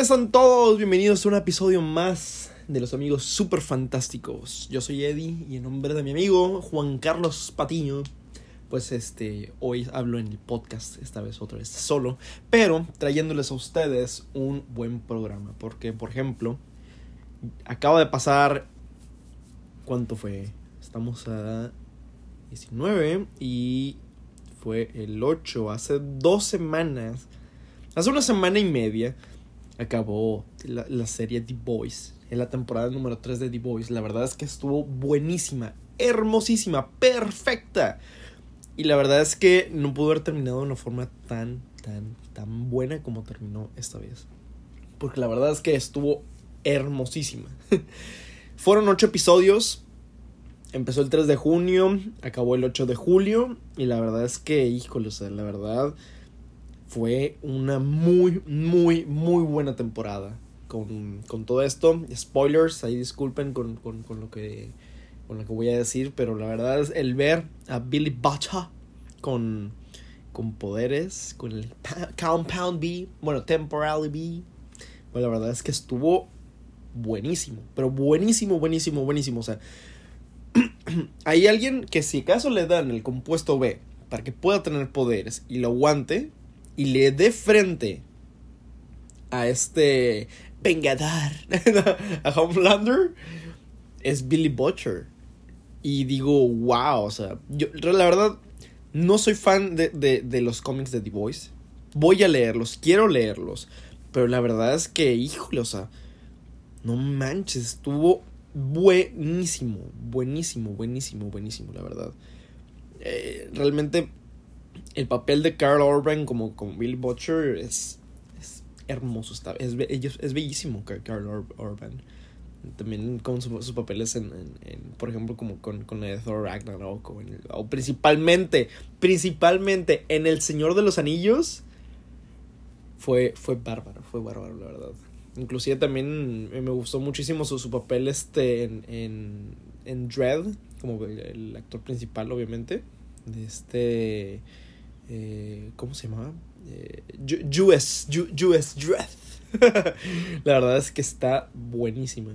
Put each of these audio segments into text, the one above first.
tal están todos? Bienvenidos a un episodio más de los amigos super fantásticos. Yo soy Eddie y en nombre de mi amigo Juan Carlos Patiño, pues este, hoy hablo en el podcast, esta vez otra vez solo, pero trayéndoles a ustedes un buen programa, porque por ejemplo, acaba de pasar, ¿cuánto fue? Estamos a 19 y fue el 8, hace dos semanas, hace una semana y media acabó la, serie The Boys, en la temporada número 3 de The Boys. La verdad es que estuvo buenísima, hermosísima, perfecta. Y la verdad es que no pudo haber terminado de una forma tan, tan, tan buena como terminó esta vez. Porque la verdad es que estuvo hermosísima. Fueron ocho episodios. Empezó el 3 de junio, acabó el 8 de julio. Y la verdad es que, híjole, o sea, la verdad fue una muy, muy, muy buena temporada. Con, con todo esto, spoilers, ahí disculpen con, con, con, lo que, con lo que voy a decir, pero la verdad es el ver a Billy Butcher con, con poderes, con el Compound B, bueno, Temporally B, pues la verdad es que estuvo buenísimo, pero buenísimo, buenísimo, buenísimo. O sea, hay alguien que si acaso le dan el compuesto B para que pueda tener poderes y lo aguante, y le dé frente a este vengador, a Homelander, es Billy Butcher. Y digo, wow, o sea, yo la verdad no soy fan de, de, de los cómics de The Voice. Voy a leerlos, quiero leerlos. Pero la verdad es que, híjole, o sea, no manches, estuvo buenísimo, buenísimo, buenísimo, buenísimo, la verdad. Eh, realmente el papel de Carl Urban como, como Billy Butcher es, es hermoso, está, es, es bellísimo Carl Urban. También con sus papeles en, en, por ejemplo, como con, con el Thor Ragnarok o, en, o principalmente, principalmente en El Señor de los Anillos, fue, fue bárbaro, fue bárbaro, la verdad. Inclusive también me gustó muchísimo su, su papel este en, en, en Dread, como el, el actor principal, obviamente. De este eh, ¿Cómo se llamaba? Eh, US, US la verdad es que está buenísima.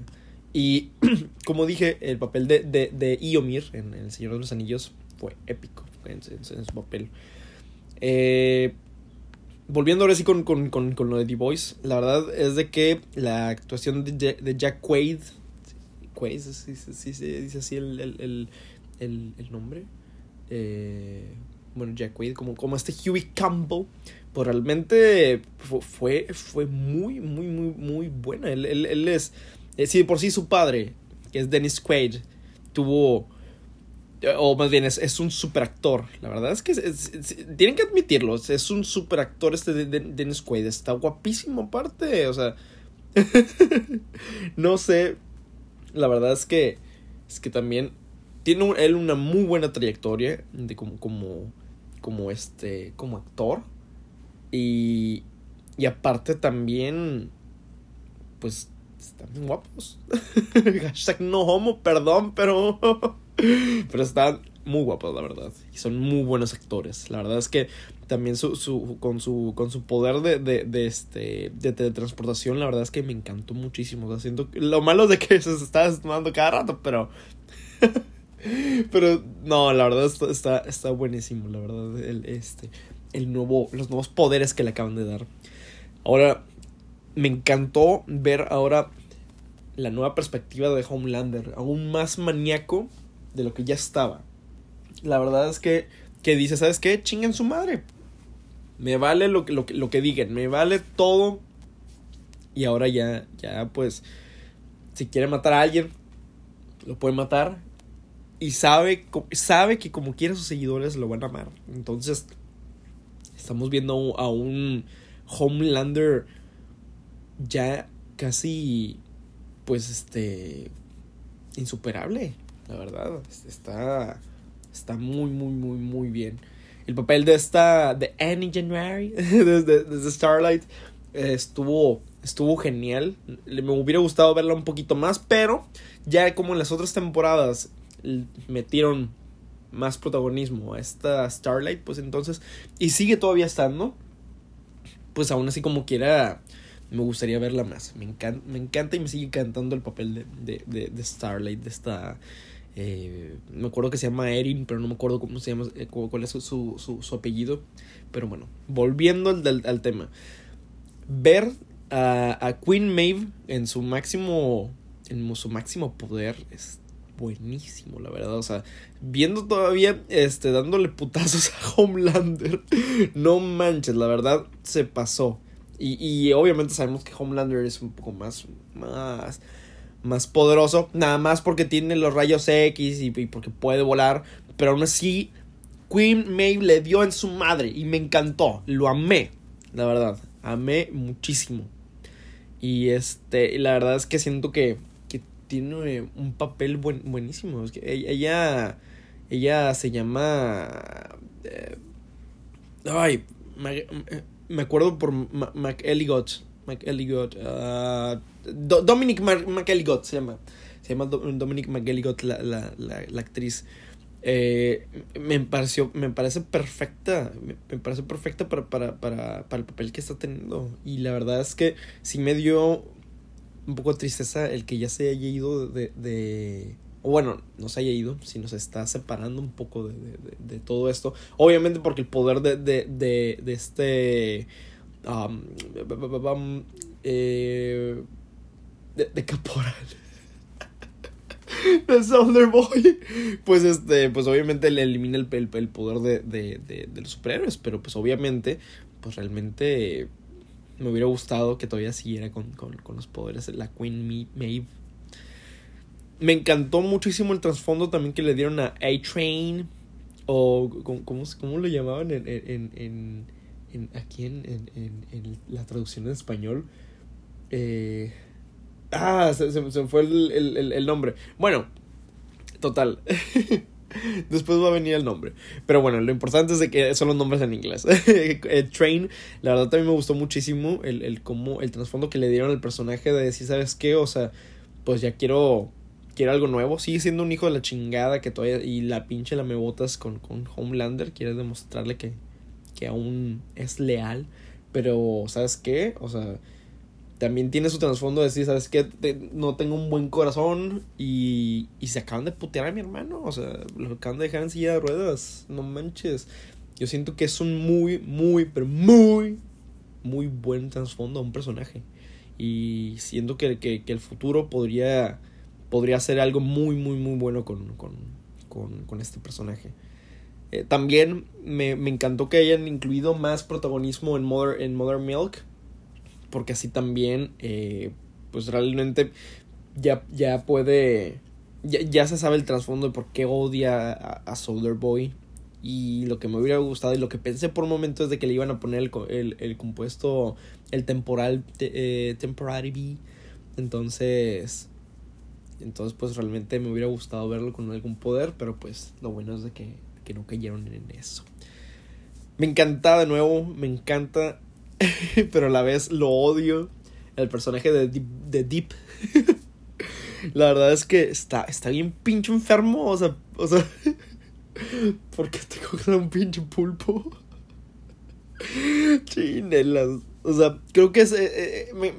Y como dije, el papel de, de, de Iomir en El Señor de los Anillos fue épico en, su papel. Eh, volviendo ahora sí con, con, con, con, lo de The Voice, la verdad es de que la actuación de, de Jack Quaid, Quaid, sí, sí, sí, dice así el, el, el, el nombre. Eh, bueno, Jack Quaid, como, como este Huey Campbell, pues realmente fue, fue muy, muy, muy, muy buena. Él, él, él es, si por sí su padre, que es Dennis Quaid, tuvo, o más bien es, es un super actor. La verdad es que tienen que admitirlo, es un super actor este de, Dennis Quaid, está guapísimo aparte, o sea, no sé, la verdad es que, es que también tiene él una muy buena trayectoria de como, como como este, como actor. Y, y aparte también, pues, están guapos. Hashtag no homo, perdón, pero, pero están muy guapos, la verdad. Y son muy buenos actores. La verdad es que también su, su, con, su, con su poder de, de, este, de teletransportación, la verdad es que me encantó muchísimo. Siento, lo malo de que se está tomando cada rato, pero... Pero no, la verdad está, está, buenísimo, la verdad. El, este, el nuevo, los nuevos poderes que le acaban de dar. Ahora, me encantó ver ahora la nueva perspectiva de Homelander, aún más maníaco de lo que ya estaba. La verdad es que, que dice, ¿sabes qué? Chinguen su madre. Me vale lo, lo, lo que digan, me vale todo. Y ahora ya, ya pues, si quiere matar a alguien, lo puede matar y sabe, sabe que como quiera sus seguidores lo van a amar. Entonces, estamos viendo a un Homelander ya casi, pues, este, insuperable, la verdad. Está, está muy, muy, muy, muy bien. El papel de esta, de Annie January, desde, desde Starlight, estuvo, estuvo genial. Me hubiera gustado verla un poquito más, pero ya como en las otras temporadas metieron más protagonismo a esta Starlight, pues entonces, y sigue todavía estando, pues aún así como quiera, me gustaría verla más. Me encanta, me encanta y me sigue encantando el papel de, de, de, Starlight, de esta... Eh, me acuerdo que se llama Erin, pero no me acuerdo cómo se llama, eh, cuál es su, su, su, apellido. Pero bueno, volviendo al, al, tema. Ver a, a, Queen Maeve en su máximo, en su máximo poder buenísimo, la verdad. O sea, viendo todavía, este, dándole putazos a Homelander. No manches, la verdad, se pasó. Y, y obviamente sabemos que Homelander es un poco más, más, más poderoso. Nada más porque tiene los rayos X y, porque puede volar. Pero aún así, Queen Maeve le dio en su madre y me encantó. Lo amé, la verdad. Amé muchísimo. Y este, la verdad es que siento que tiene un papel buenísimo. Es que ella, ella se llama... Eh, ay, me acuerdo por McElligott. McElligott. Uh, Dominic McElligott se llama. Se llama Dominic McElligott, la, la, la, actriz. Eh, me pareció, me parece perfecta. Me, parece perfecta para, para, para, para el papel que está teniendo. Y la verdad es que sí me dio un poco de tristeza el que ya se haya ido de, de bueno, no se haya ido, sino se está separando un poco de, de, de todo esto. Obviamente porque el poder de, de, de, este... Um, eh, de, Caporal. de Sounder Boy. Pues este, pues obviamente le elimina el, el, poder de, de, de, de, los superhéroes. Pero pues obviamente, pues realmente me hubiera gustado que todavía siguiera con, con, con los poderes de la Queen Maeve me encantó muchísimo el trasfondo también que le dieron a A-Train. O ¿cómo, cómo, lo llamaban en, en, en, en aquí en, la traducción en español. Eh, ah, se, se, fue el, el, el, nombre. Bueno, total. Después va a venir el nombre. Pero bueno, lo importante es de que son los nombres en inglés. Train, la verdad también me gustó muchísimo el, el cómo, el trasfondo que le dieron al personaje de decir, ¿sabes qué? O sea, pues ya quiero quiere algo nuevo. Sigue siendo un hijo de la chingada que todavía. Y la pinche la me botas con, con Homelander. Quiere demostrarle que, que aún es leal. Pero, ¿sabes qué? O sea, también tiene su trasfondo de decir, ¿sabes qué? no tengo un buen corazón. Y, y se acaban de putear a mi hermano. O sea, lo acaban de dejar en silla de ruedas. No manches. Yo siento que es un muy, muy, pero muy, muy buen trasfondo a un personaje. Y siento que, que, el futuro podría podría ser algo muy, muy, muy bueno con, con, con, con este personaje. Eh, también me, me, encantó que hayan incluido más protagonismo en Mother, en Mother Milk. Porque así también, eh, pues realmente ya, ya puede. Ya, ya, se sabe el trasfondo de por qué odia a, a Soldier Boy. Y lo que me hubiera gustado y lo que pensé por un momento es de que le iban a poner el, el, el compuesto, el temporal, eh, temporary. Entonces, entonces, pues realmente me hubiera gustado verlo con algún poder, pero pues lo bueno es de que, que no cayeron en eso. Me encanta de nuevo, me encanta, pero a la vez lo odio. El personaje de Deep. De Deep. la verdad es que está, está bien pinche enfermo, o sea, o sea, ¿por qué te coges un pinche pulpo? Chinelas. O sea, creo que es. Eh, eh,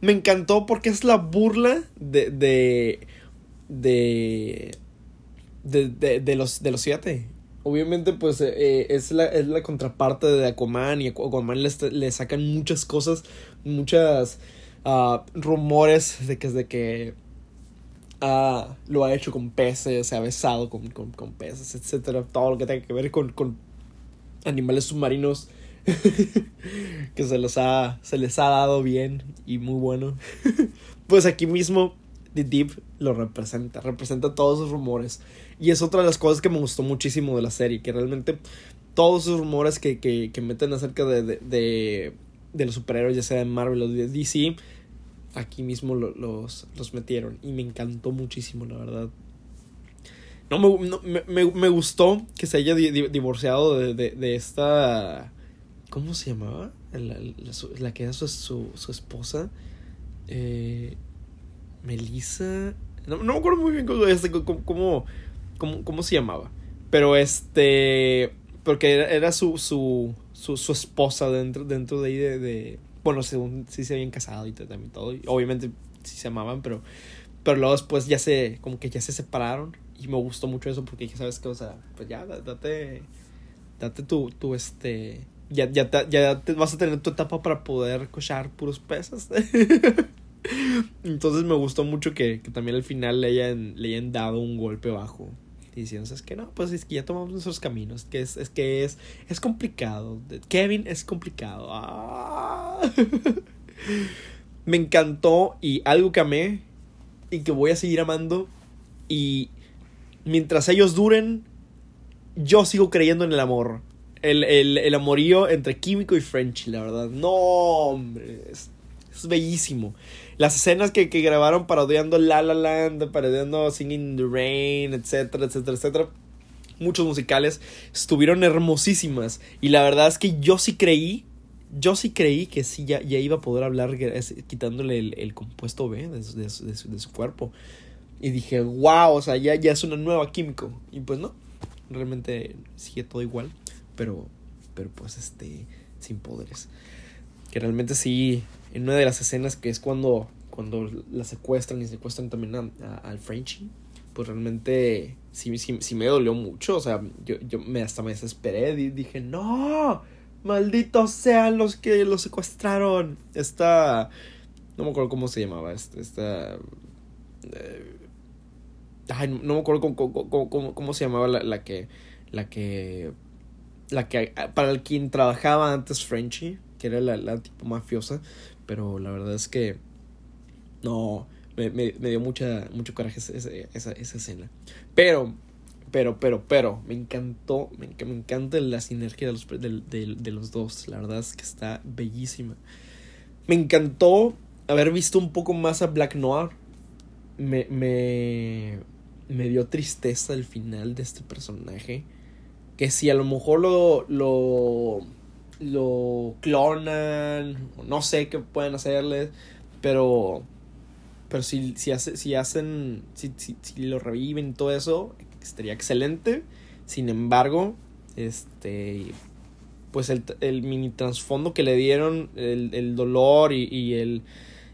me encantó porque es la burla de. de. de. de, de, los, de los siete. Obviamente, pues eh, es, la, es la contraparte de Aquaman y Aquaman le, le sacan muchas cosas, muchas uh, rumores de que es de que uh, lo ha hecho con peces, se ha besado con, con, con peces, etcétera, todo lo que tenga que ver con, con animales submarinos que se les, ha, se les ha dado bien y muy bueno. pues aquí mismo Deep lo representa, representa todos esos rumores. Y es otra de las cosas que me gustó muchísimo de la serie, que realmente todos esos rumores que, que, meten acerca de, de, de, los superhéroes, ya sea de Marvel o de DC, aquí mismo los, los metieron. Y me encantó muchísimo, la verdad. No, me, me, me, gustó que se haya divorciado de, de, de esta ¿Cómo se llamaba? La, la, que era su, su, esposa. Eh, Melissa. No, no, me acuerdo muy bien cómo, este, cómo, cómo, cómo, se llamaba. Pero este. Porque era, era su, su, su, su, esposa dentro, dentro de ahí de, de. bueno, según sí se habían casado y también todo. Y obviamente sí se amaban, pero, pero luego después ya se, como que ya se separaron. Y me gustó mucho eso porque dije, ¿sabes qué? O sea, pues ya, date, date tu, tu este, ya, ya, ya te vas a tener tu etapa para poder cochar puros pesos. Entonces me gustó mucho que, que, también al final le hayan, le hayan dado un golpe bajo. Diciendo, es que no, pues es que ya tomamos nuestros caminos. Que es, es que es, es complicado. Kevin es complicado. Ah. me encantó y algo que amé y que voy a seguir amando. Y mientras ellos duren, yo sigo creyendo en el amor. El, el, el amorío entre Químico y Frenchy, la verdad. No, hombre. Es, es bellísimo. Las escenas que, que, grabaron parodiando La La Land, parodiando Singing in the Rain, etcétera, etcétera, etcétera. Muchos musicales estuvieron hermosísimas. Y la verdad es que yo sí creí, yo sí creí que sí ya, ya iba a poder hablar quitándole el, el compuesto B de, de, su, de, su, cuerpo. Y dije, wow, o sea, ya, ya es una nueva químico. Y pues no, realmente sigue todo igual. Pero, pero pues este, sin poderes. Que realmente sí, en una de las escenas que es cuando, cuando la secuestran y secuestran también a, al Frenchie, pues realmente sí, sí, sí, me dolió mucho. O sea, yo, yo me, hasta me desesperé y dije, no, malditos sean los que lo secuestraron. Esta, no me acuerdo cómo se llamaba, esta... esta eh, ay, no, me acuerdo cómo, cómo, cómo, cómo se llamaba la, la que... La que la que para el quien trabajaba antes Frenchy, que era la, la, tipo mafiosa, pero la verdad es que no, me, me, dio mucha, mucho coraje esa, esa, esa, escena. Pero, pero, pero, pero, me encantó, me, me encanta la sinergia de los, de, de, de los dos, la verdad es que está bellísima. Me encantó haber visto un poco más a Black Noir. Me, me, me dio tristeza el final de este personaje que si a lo mejor lo, lo, lo clonan, no sé qué pueden hacerles, pero, pero si, si, hace, si hacen, si, si, si lo reviven y todo eso, estaría excelente. Sin embargo, este, pues el, el mini trasfondo que le dieron, el, el dolor y, y, el,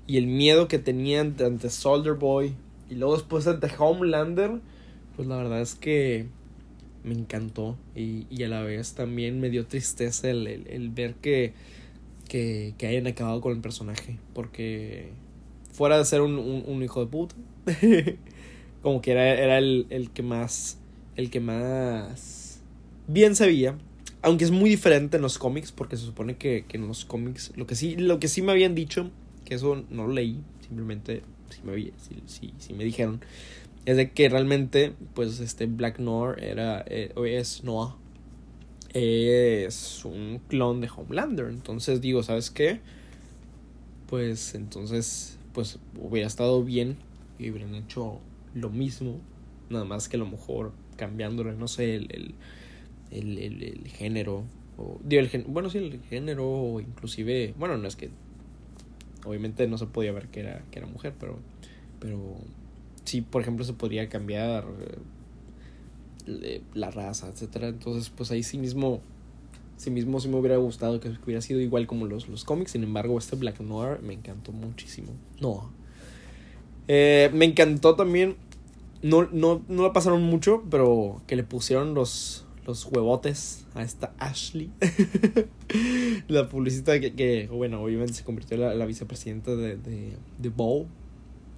y el miedo que tenían ante Soldier Boy y luego después ante Homelander, pues la verdad es que me encantó y, y, a la vez también me dio tristeza el, el, ver que, que, que, hayan acabado con el personaje porque fuera de ser un, un, hijo de puta como que era, era el, el, que más el que más bien se veía aunque es muy diferente en los cómics porque se supone que, que en los cómics lo que sí lo que sí me habían dicho que eso no lo leí simplemente sí me, sí me dijeron es de que realmente, pues, este Black Noir era, eh, es Noah, es un clon de Homelander. Entonces digo, ¿sabes qué? Pues entonces, pues hubiera estado bien y hubieran hecho lo mismo, nada más que a lo mejor cambiándole, no sé, el, el, el, el, género. O, digo, el gen, bueno, sí, el género, o inclusive, bueno, no es que, obviamente no se podía ver que era, que era mujer, pero, pero sí, por ejemplo, se podría cambiar eh, la raza, etcétera. Entonces, pues ahí sí mismo, sí mismo sí me hubiera gustado que hubiera sido igual como los, los cómics. Sin embargo, este Black Noir me encantó muchísimo. No. Eh, me encantó también. No, no, no la pasaron mucho, pero que le pusieron los, los huevotes a esta Ashley. la publicista que, que, bueno, obviamente se convirtió en la, la vicepresidenta de, de, de Bow.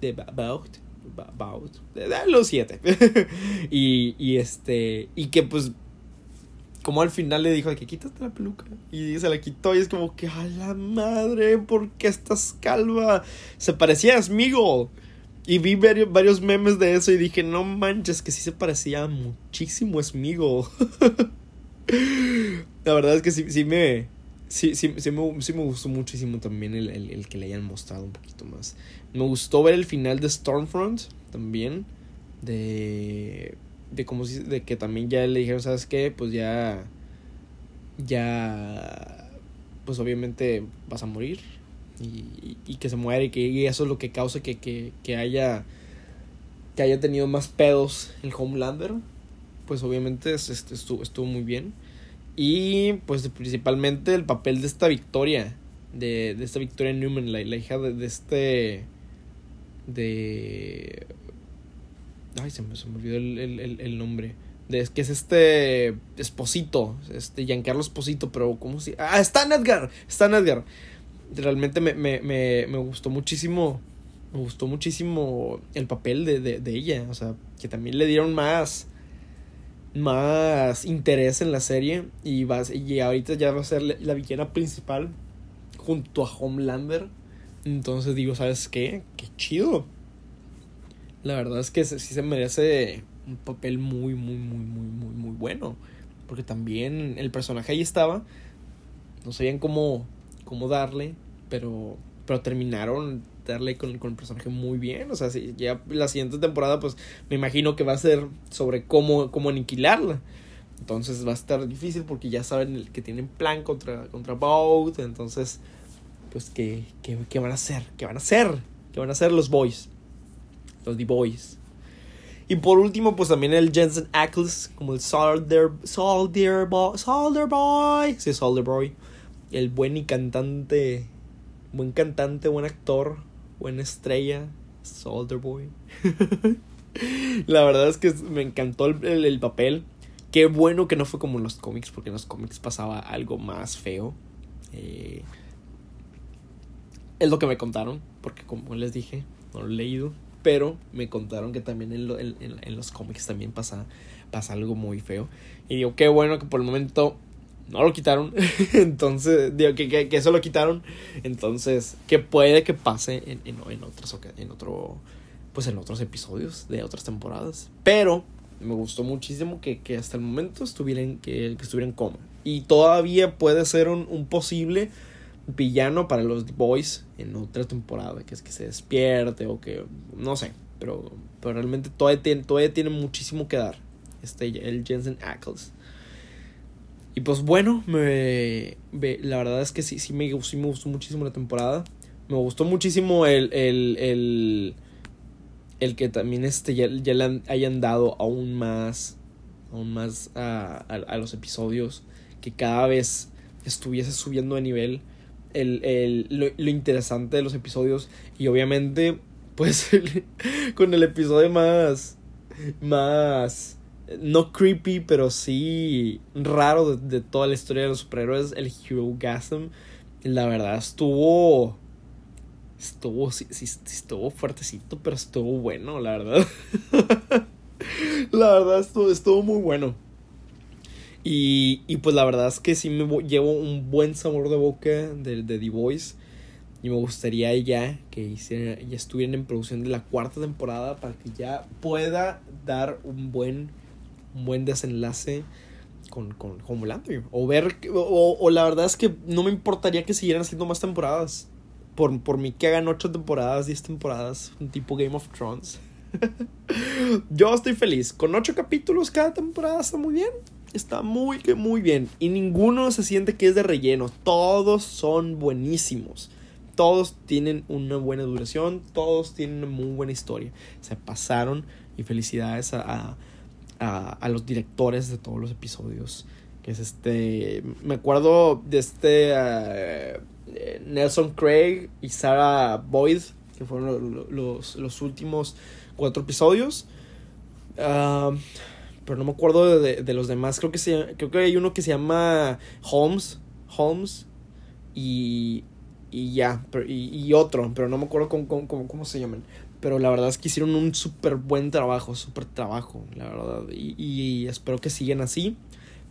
De Bout about los siete y, y este y que pues como al final le dijo que quítate la peluca y se la quitó y es como que a la madre ¿por qué estás calva? se parecía a Smiggle y vi varios, varios memes de eso y dije no manches que sí se parecía muchísimo a Smiggle la verdad es que sí, sí me Sí, sí, sí, me, sí me gustó muchísimo también el, el, el, que le hayan mostrado un poquito más. Me gustó ver el final de Stormfront también. De. De como si. De que también ya le dijeron, ¿sabes qué? Pues ya. Ya. Pues obviamente vas a morir. Y, y, que se muere. Y que y eso es lo que causa que, que, que haya. Que haya tenido más pedos el Homelander. Pues obviamente estuvo, estuvo muy bien. Y pues principalmente el papel de esta Victoria. de, de esta Victoria Newman, la, la hija de, de este. De. Ay, se me, se me olvidó el, el, el, nombre. De, que es este Esposito, este Giancarlo Esposito, pero ¿cómo se Ah, Stan Edgar, Stan Edgar. Realmente me, me, me, me gustó muchísimo, me gustó muchísimo el papel de, de, de ella, o sea, que también le dieron más, más interés en la serie y, va, y ahorita ya va a ser la, la villana principal junto a Homelander. Entonces digo, ¿sabes qué? Qué chido. La verdad es que sí se merece un papel muy, muy, muy, muy, muy, muy bueno. Porque también el personaje ahí estaba. No sabían cómo, cómo darle, pero, pero terminaron darle con, con el personaje muy bien. O sea, si ya la siguiente temporada, pues me imagino que va a ser sobre cómo, cómo aniquilarla. Entonces va a estar difícil porque ya saben que tienen plan contra, contra Bout. Entonces, pues, ¿qué, qué, qué van a hacer? ¿Qué van a hacer? ¿Qué van a hacer los boys? Los D-Boys. Y por último, pues también el Jensen Ackles, como el Soldier, Soldier Boy, Soldier Boy, sí, Soldier Boy, el buen y cantante, buen cantante, buen actor, buena estrella, Soldier Boy. La verdad es que me encantó el, el, el, papel. Qué bueno que no fue como en los cómics, porque en los cómics pasaba algo más feo. Eh, es lo que me contaron, porque como les dije, no lo he leído pero me contaron que también en, lo, en, en, los cómics también pasa, pasa algo muy feo. Y digo, qué bueno que por el momento no lo quitaron. Entonces, digo, que, que, que, eso lo quitaron. Entonces, que puede que pase en, en, en, otras, en otro, pues en otros episodios de otras temporadas. Pero me gustó muchísimo que, que hasta el momento estuvieran, que, estuvieran coma. Y todavía puede ser un, un posible villano para los Boys en otra temporada, que es que se despierte o que no sé, pero, pero realmente todavía tiene, todavía tiene muchísimo que dar este, el Jensen Ackles. Y pues bueno, me, la verdad es que sí, sí me, sí me gustó muchísimo la temporada. Me gustó muchísimo el, el, el, el que también este ya, ya le hayan dado aún más, aún más a, a, a los episodios, que cada vez estuviese subiendo de nivel el, el, lo, lo, interesante de los episodios. Y obviamente, pues, con el episodio más. Más. No creepy, pero sí raro de, de toda la historia de los superhéroes, el Hero Gasm. La verdad estuvo. Estuvo, sí, sí, estuvo fuertecito, pero estuvo bueno, la verdad. la verdad estuvo, estuvo muy bueno. Y, y, pues la verdad es que sí me llevo un buen sabor de boca de, de The Voice. Y me gustaría ya que hiciera, ya estuvieran en producción de la cuarta temporada para que ya pueda dar un buen, un buen desenlace con, con Homelander. O ver, o, o, la verdad es que no me importaría que siguieran haciendo más temporadas. Por, por mí que hagan ocho temporadas, diez temporadas, un tipo Game of Thrones. Yo estoy feliz. Con ocho capítulos cada temporada está muy bien está muy, muy bien. Y ninguno se siente que es de relleno. Todos son buenísimos. Todos tienen una buena duración. Todos tienen una muy buena historia. Se pasaron. Y felicidades a, a, a los directores de todos los episodios. Que es este. Me acuerdo de este. Uh, Nelson Craig y Sarah Boyd. Que fueron los, los, últimos cuatro episodios. Uh, pero no me acuerdo de, de, los demás. Creo que, se, creo que hay uno que se llama Holmes. Holmes. Y, y ya. Pero, y, y, otro. Pero no me acuerdo cómo, cómo, cómo, se llaman. Pero la verdad es que hicieron un súper buen trabajo. Súper trabajo, la verdad. Y, y espero que sigan así.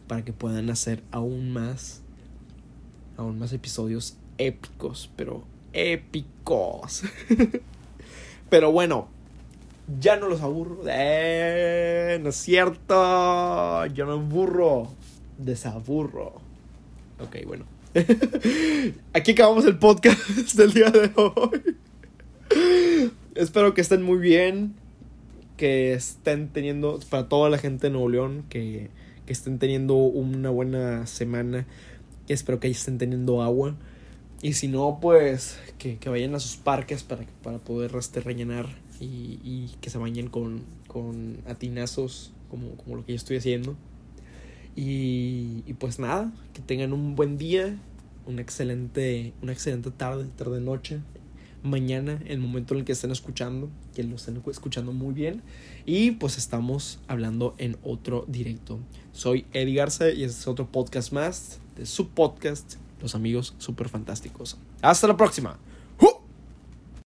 Para que puedan hacer aún más. Aún más episodios épicos. Pero épicos. pero bueno ya no los aburro. Eh, no es cierto. Yo no aburro. Desaburro. Ok, bueno. Aquí acabamos el podcast del día de hoy. Espero que estén muy bien. Que estén teniendo, para toda la gente de Nuevo León, que, que estén teniendo una buena semana. Espero que estén teniendo agua. Y si no, pues que, que vayan a sus parques para, para poder este, rellenar y, y que se bañen con, con atinazos como, como, lo que yo estoy haciendo. Y, y, pues nada, que tengan un buen día una excelente, una excelente tarde, tarde noche, mañana, el momento en el que estén escuchando, que lo estén escuchando muy bien. Y pues estamos hablando en otro directo. Soy Eddie Garza y este es otro podcast más de su podcast, Los Amigos Super Fantásticos. Hasta la próxima.